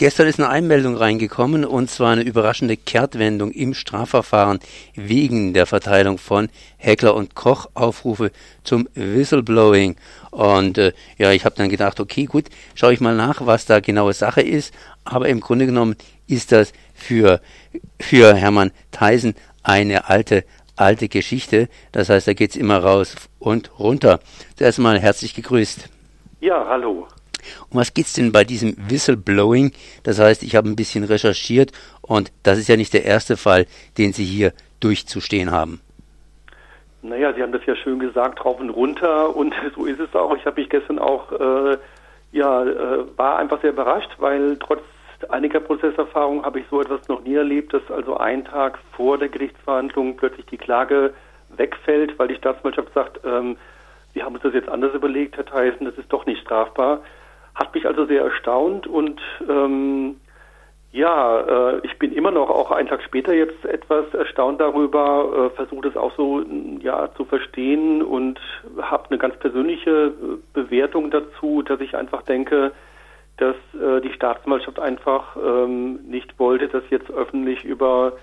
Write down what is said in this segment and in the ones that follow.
Gestern ist eine Einmeldung reingekommen und zwar eine überraschende Kehrtwendung im Strafverfahren wegen der Verteilung von Heckler und Koch Aufrufe zum Whistleblowing. Und äh, ja, ich habe dann gedacht, okay, gut, schaue ich mal nach, was da genaue Sache ist. Aber im Grunde genommen ist das für, für Hermann Theisen eine alte, alte Geschichte. Das heißt, da geht's immer raus und runter. Zuerst mal herzlich gegrüßt. Ja, hallo. Um was geht's denn bei diesem Whistleblowing? Das heißt, ich habe ein bisschen recherchiert und das ist ja nicht der erste Fall, den Sie hier durchzustehen haben. Naja, Sie haben das ja schön gesagt, rauf und runter und so ist es auch. Ich habe mich gestern auch, äh, ja, äh, war einfach sehr überrascht, weil trotz einiger Prozesserfahrung habe ich so etwas noch nie erlebt, dass also ein Tag vor der Gerichtsverhandlung plötzlich die Klage wegfällt, weil die Staatsanwaltschaft sagt, ähm, wir haben uns das jetzt anders überlegt, Herr Theissen, das ist doch nicht strafbar. Hat mich also sehr erstaunt und ähm, ja, äh, ich bin immer noch auch einen Tag später jetzt etwas erstaunt darüber, äh, versuche es auch so ja zu verstehen und habe eine ganz persönliche äh, Bewertung dazu, dass ich einfach denke, dass äh, die Staatsanwaltschaft einfach ähm, nicht wollte, dass jetzt öffentlich über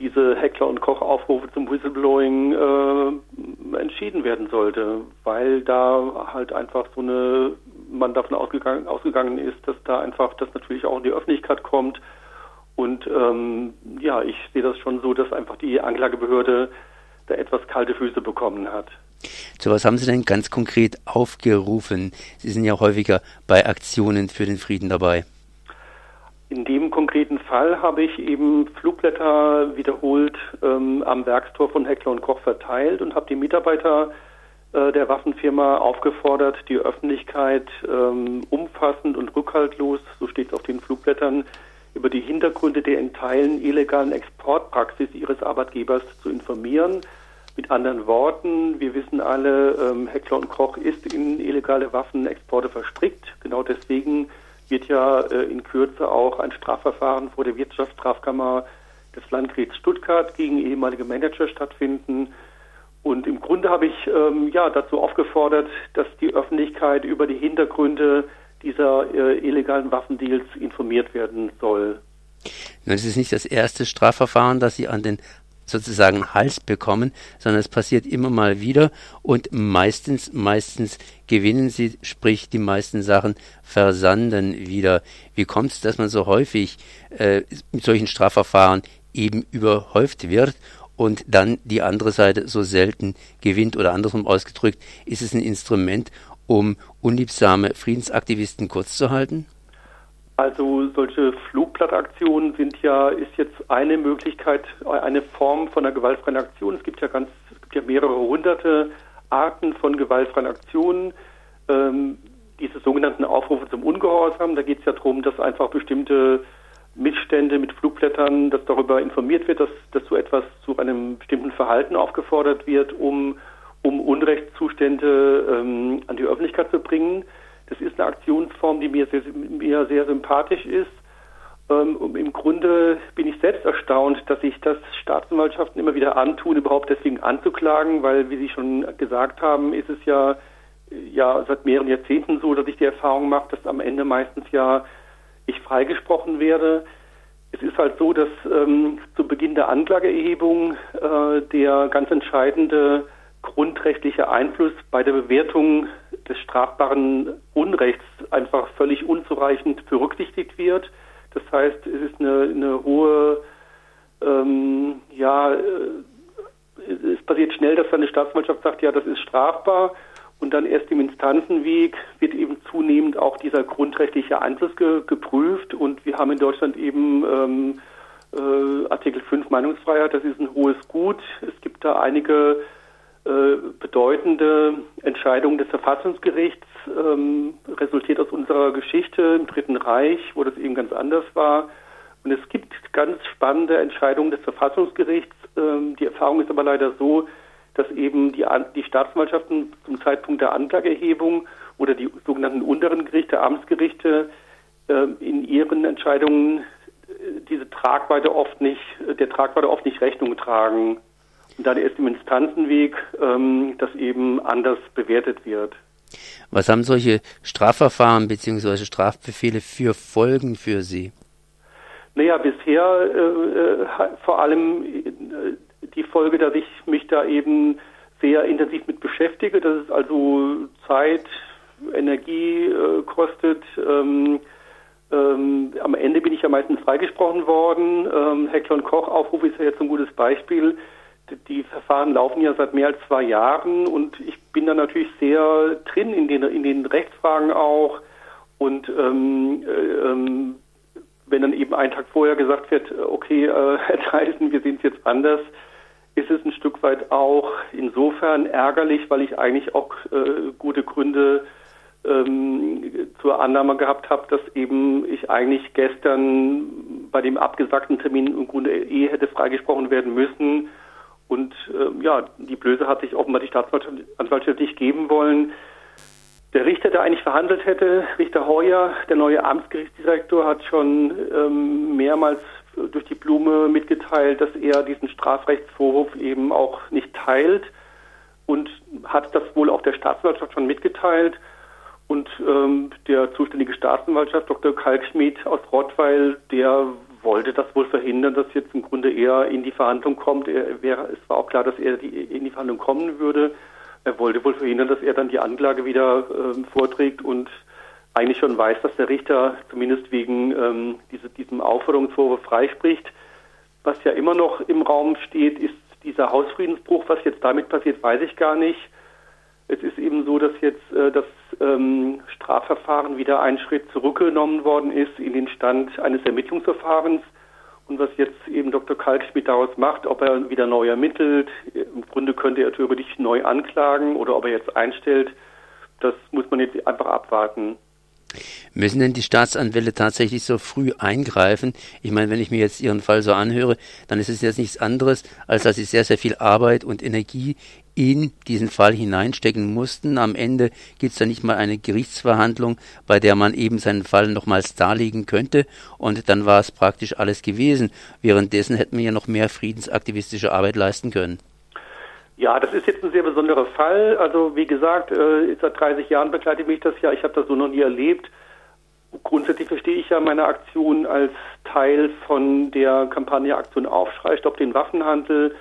diese Heckler- und Koch-Aufrufe zum Whistleblowing äh, entschieden werden sollte, weil da halt einfach so eine, man davon ausgegangen, ausgegangen ist, dass da einfach das natürlich auch in die Öffentlichkeit kommt. Und ähm, ja, ich sehe das schon so, dass einfach die Anklagebehörde da etwas kalte Füße bekommen hat. Zu was haben Sie denn ganz konkret aufgerufen? Sie sind ja häufiger bei Aktionen für den Frieden dabei. In dem konkreten Fall habe ich eben Flugblätter wiederholt ähm, am Werkstor von Heckler und Koch verteilt und habe die Mitarbeiter äh, der Waffenfirma aufgefordert, die Öffentlichkeit ähm, umfassend und rückhaltlos, so steht es auf den Flugblättern, über die Hintergründe der in Teilen illegalen Exportpraxis ihres Arbeitgebers zu informieren. Mit anderen Worten, wir wissen alle, ähm, Heckler und Koch ist in illegale Waffenexporte verstrickt. Genau deswegen wird ja äh, in Kürze auch ein Strafverfahren vor der Wirtschaftsstrafkammer des Landgerichts Stuttgart gegen ehemalige Manager stattfinden. Und im Grunde habe ich ähm, ja dazu aufgefordert, dass die Öffentlichkeit über die Hintergründe dieser äh, illegalen Waffendeals informiert werden soll. Es ist nicht das erste Strafverfahren, das Sie an den sozusagen Hals bekommen, sondern es passiert immer mal wieder und meistens, meistens gewinnen sie, sprich die meisten Sachen versanden wieder. Wie kommt es, dass man so häufig äh, mit solchen Strafverfahren eben überhäuft wird und dann die andere Seite so selten gewinnt oder andersrum ausgedrückt, ist es ein Instrument, um unliebsame Friedensaktivisten kurz zu halten? Also solche Flugblattaktionen sind ja, ist jetzt eine Möglichkeit, eine Form von einer gewaltfreien Aktion. Es gibt ja ganz, es gibt ja mehrere hunderte Arten von gewaltfreien Aktionen. Ähm, diese sogenannten Aufrufe zum Ungehorsam, da geht es ja darum, dass einfach bestimmte Missstände mit Flugblättern, dass darüber informiert wird, dass, dass so etwas zu einem bestimmten Verhalten aufgefordert wird, um, um Unrechtszustände ähm, an die Öffentlichkeit zu bringen. Das ist eine Aktionsform, die mir sehr, mir sehr sympathisch ist. Ähm, Im Grunde bin ich selbst erstaunt, dass sich das Staatsanwaltschaften immer wieder antun, überhaupt deswegen anzuklagen, weil, wie Sie schon gesagt haben, ist es ja, ja seit mehreren Jahrzehnten so, dass ich die Erfahrung mache, dass am Ende meistens ja ich freigesprochen werde. Es ist halt so, dass ähm, zu Beginn der Anklageerhebung äh, der ganz entscheidende grundrechtliche Einfluss bei der Bewertung des strafbaren Unrechts einfach völlig unzureichend berücksichtigt wird. Das heißt, es ist eine, eine hohe, ähm, ja, äh, es passiert schnell, dass eine Staatsanwaltschaft sagt, ja, das ist strafbar. Und dann erst im Instanzenweg wird eben zunehmend auch dieser grundrechtliche Einfluss ge geprüft. Und wir haben in Deutschland eben ähm, äh, Artikel 5 Meinungsfreiheit, das ist ein hohes Gut. Es gibt da einige äh, bedeutende Entscheidung des Verfassungsgerichts ähm, resultiert aus unserer Geschichte im Dritten Reich, wo das eben ganz anders war. Und es gibt ganz spannende Entscheidungen des Verfassungsgerichts. Ähm, die Erfahrung ist aber leider so, dass eben die, die Staatsanwaltschaften zum Zeitpunkt der Anklageerhebung oder die sogenannten unteren Gerichte, Amtsgerichte, äh, in ihren Entscheidungen äh, diese Tragweite oft nicht, der Tragweite oft nicht Rechnung tragen und dann erst im Instanzenweg ähm, das eben anders bewertet wird. Was haben solche Strafverfahren bzw. Strafbefehle für Folgen für Sie? Naja, bisher äh, äh vor allem äh, die Folge, dass ich mich da eben sehr intensiv mit beschäftige, dass es also Zeit, Energie äh, kostet. Ähm, ähm, am Ende bin ich ja meistens freigesprochen worden. Ähm, Heckler und Koch Aufruf ist ja jetzt ein gutes Beispiel. Die, die Verfahren laufen ja seit mehr als zwei Jahren und ich bin da natürlich sehr drin in den, in den Rechtsfragen auch. Und ähm, äh, ähm, wenn dann eben einen Tag vorher gesagt wird, okay, äh, Herr Theisen, wir sehen es jetzt anders, ist es ein Stück weit auch insofern ärgerlich, weil ich eigentlich auch äh, gute Gründe ähm, zur Annahme gehabt habe, dass eben ich eigentlich gestern bei dem abgesagten Termin im Grunde eh hätte freigesprochen werden müssen. Und ähm, ja, die Blöße hat sich offenbar die Staatsanwaltschaft nicht geben wollen. Der Richter, der eigentlich verhandelt hätte, Richter Heuer, der neue Amtsgerichtsdirektor, hat schon ähm, mehrmals durch die Blume mitgeteilt, dass er diesen Strafrechtsvorwurf eben auch nicht teilt und hat das wohl auch der Staatsanwaltschaft schon mitgeteilt. Und ähm, der zuständige Staatsanwaltschaft, Dr. Kalkschmidt aus Rottweil, der wollte das wohl verhindern, dass jetzt im Grunde er in die Verhandlung kommt. Er wäre, es war auch klar, dass er die, in die Verhandlung kommen würde. Er wollte wohl verhindern, dass er dann die Anklage wieder ähm, vorträgt und eigentlich schon weiß, dass der Richter zumindest wegen ähm, diese, diesem Aufforderungsvorwurf freispricht. Was ja immer noch im Raum steht, ist dieser Hausfriedensbruch. Was jetzt damit passiert, weiß ich gar nicht. Es ist eben so, dass jetzt äh, das ähm, Strafverfahren wieder einen Schritt zurückgenommen worden ist in den Stand eines Ermittlungsverfahrens. Und was jetzt eben Dr. Kalkschmidt daraus macht, ob er wieder neu ermittelt, im Grunde könnte er theoretisch neu anklagen oder ob er jetzt einstellt, das muss man jetzt einfach abwarten. Müssen denn die Staatsanwälte tatsächlich so früh eingreifen? Ich meine, wenn ich mir jetzt Ihren Fall so anhöre, dann ist es jetzt nichts anderes, als dass Sie sehr, sehr viel Arbeit und Energie in diesen Fall hineinstecken mussten. Am Ende gibt es da nicht mal eine Gerichtsverhandlung, bei der man eben seinen Fall nochmals darlegen könnte und dann war es praktisch alles gewesen. Währenddessen hätten wir ja noch mehr friedensaktivistische Arbeit leisten können. Ja, das ist jetzt ein sehr besonderer Fall. Also wie gesagt, äh, seit 30 Jahren begleitet mich das ja. Ich habe das so noch nie erlebt. Grundsätzlich verstehe ich ja meine Aktion als Teil von der Kampagne Aktion Aufschrei, Stopp den Waffenhandel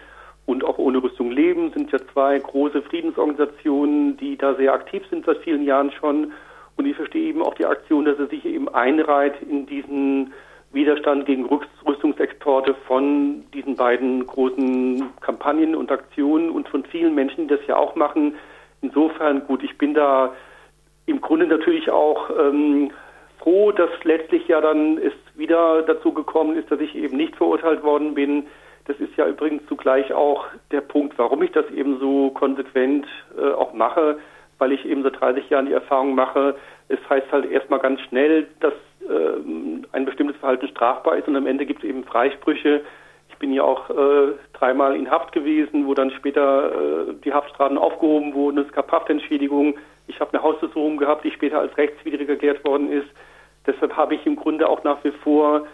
und auch ohne Rüstung leben sind ja zwei große Friedensorganisationen, die da sehr aktiv sind seit vielen Jahren schon. Und ich verstehe eben auch die Aktion, dass er sich eben einreiht in diesen Widerstand gegen Rüstungsexporte von diesen beiden großen Kampagnen und Aktionen und von vielen Menschen, die das ja auch machen. Insofern gut, ich bin da im Grunde natürlich auch ähm, froh, dass letztlich ja dann es wieder dazu gekommen ist, dass ich eben nicht verurteilt worden bin. Das ist ja übrigens zugleich auch der Punkt, warum ich das eben so konsequent äh, auch mache, weil ich eben seit 30 Jahren die Erfahrung mache, es heißt halt erstmal ganz schnell, dass ein bestimmtes Verhalten strafbar ist und am Ende gibt es eben Freisprüche. Ich bin ja auch äh, dreimal in Haft gewesen, wo dann später äh, die Haftstrafen aufgehoben wurden. Es gab Haftentschädigungen. Ich habe eine Hausbesuchung gehabt, die später als rechtswidrig erklärt worden ist. Deshalb habe ich im Grunde auch nach wie vor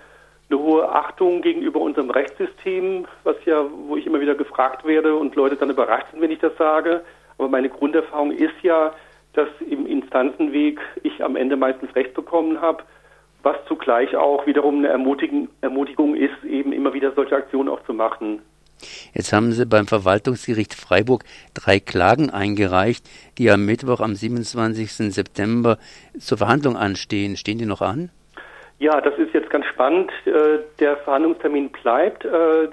eine hohe Achtung gegenüber unserem Rechtssystem, was ja, wo ich immer wieder gefragt werde und Leute dann überrascht sind, wenn ich das sage. Aber meine Grunderfahrung ist ja, dass im Instanzenweg ich am Ende meistens Recht bekommen habe was zugleich auch wiederum eine Ermutigung, ist, eben immer wieder solche Aktionen auch zu machen. Jetzt haben Sie beim Verwaltungsgericht Freiburg drei Klagen eingereicht, die am Mittwoch, am 27. September zur Verhandlung anstehen. Stehen die noch an? Ja, das ist jetzt ganz spannend. Äh, der Verhandlungstermin bleibt. Äh,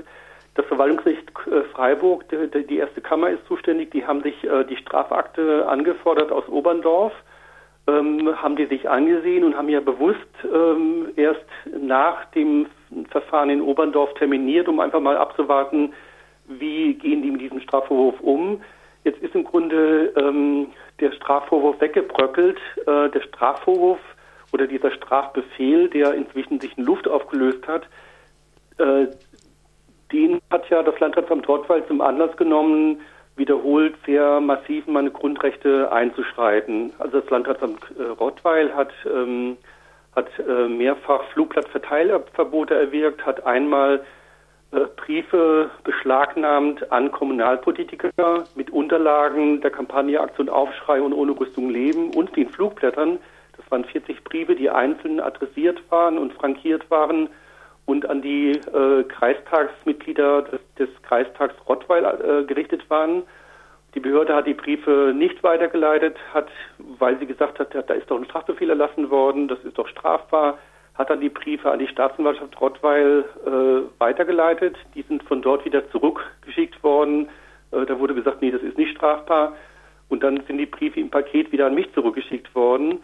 das Verwaltungsgericht äh, Freiburg, die erste Kammer ist zuständig. Die haben sich die Strafakte angefordert aus Oberndorf ähm, haben die sich angesehen und haben ja bewusst ähm, erst nach dem Verfahren in Oberndorf terminiert, um einfach mal abzuwarten, wie gehen die mit diesem Strafvorwurf um. Jetzt ist im Grunde ähm, der Strafvorwurf weggebröckelt. Äh, der Strafvorwurf oder dieser Strafbefehl, der inzwischen sich in Luft aufgelöst hat, äh, den hat ja das Landratsamt Rottweil zum Anlass genommen, wiederholt sehr massiv meine Grundrechte einzuschreiten. Also das Landratsamt äh, Rottweil hat, ähm, hat äh, mehrfach Flugplatzverteilerverbote erwirkt, hat einmal äh, Briefe beschlagnahmt an Kommunalpolitiker mit Unterlagen der Kampagne Aktion Aufschrei und ohne Rüstung leben und den Flugblättern. Das waren 40 Briefe, die einzeln adressiert waren und frankiert waren und an die äh, Kreistagsmitglieder des, des Kreistags Rottweil äh, gerichtet waren. Die Behörde hat die Briefe nicht weitergeleitet, hat, weil sie gesagt hat, da ist doch ein Strafbefehl erlassen worden, das ist doch strafbar, hat dann die Briefe an die Staatsanwaltschaft Rottweil äh, weitergeleitet. Die sind von dort wieder zurückgeschickt worden. Äh, da wurde gesagt, nee, das ist nicht strafbar. Und dann sind die Briefe im Paket wieder an mich zurückgeschickt worden.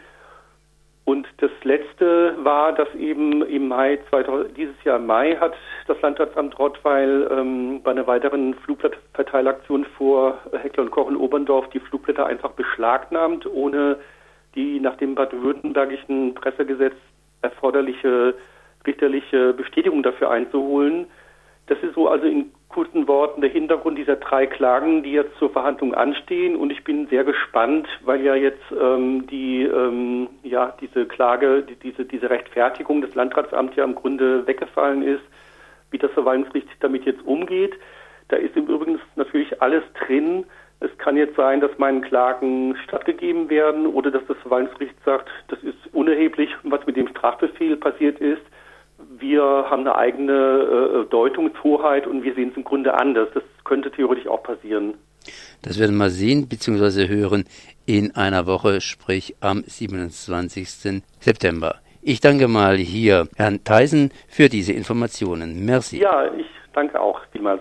Und das letzte war, dass eben im Mai 2000, dieses Jahr im Mai hat das Landratsamt Rottweil ähm, bei einer weiteren Flugblattverteilaktion vor Heckler und Koch in Oberndorf die Flugblätter einfach beschlagnahmt, ohne die nach dem baden-württembergischen Pressegesetz erforderliche richterliche Bestätigung dafür einzuholen. Das ist so also in kurzen Worten der Hintergrund dieser drei Klagen, die jetzt zur Verhandlung anstehen. Und ich bin sehr gespannt, weil ja jetzt ähm, die ähm, ja diese Klage, die, diese diese Rechtfertigung des Landratsamts ja im Grunde weggefallen ist, wie das Verwaltungsgericht damit jetzt umgeht. Da ist im Übrigen natürlich alles drin, es kann jetzt sein, dass meinen Klagen stattgegeben werden oder dass das Verwaltungsgericht sagt, das ist unerheblich, was mit dem Strafbefehl passiert ist. Wir haben eine eigene äh, Deutungshoheit und wir sehen es im Grunde anders. Das könnte theoretisch auch passieren. Das werden wir mal sehen bzw. hören in einer Woche, sprich am 27. September. Ich danke mal hier Herrn Theisen für diese Informationen. Merci. Ja, ich danke auch vielmals.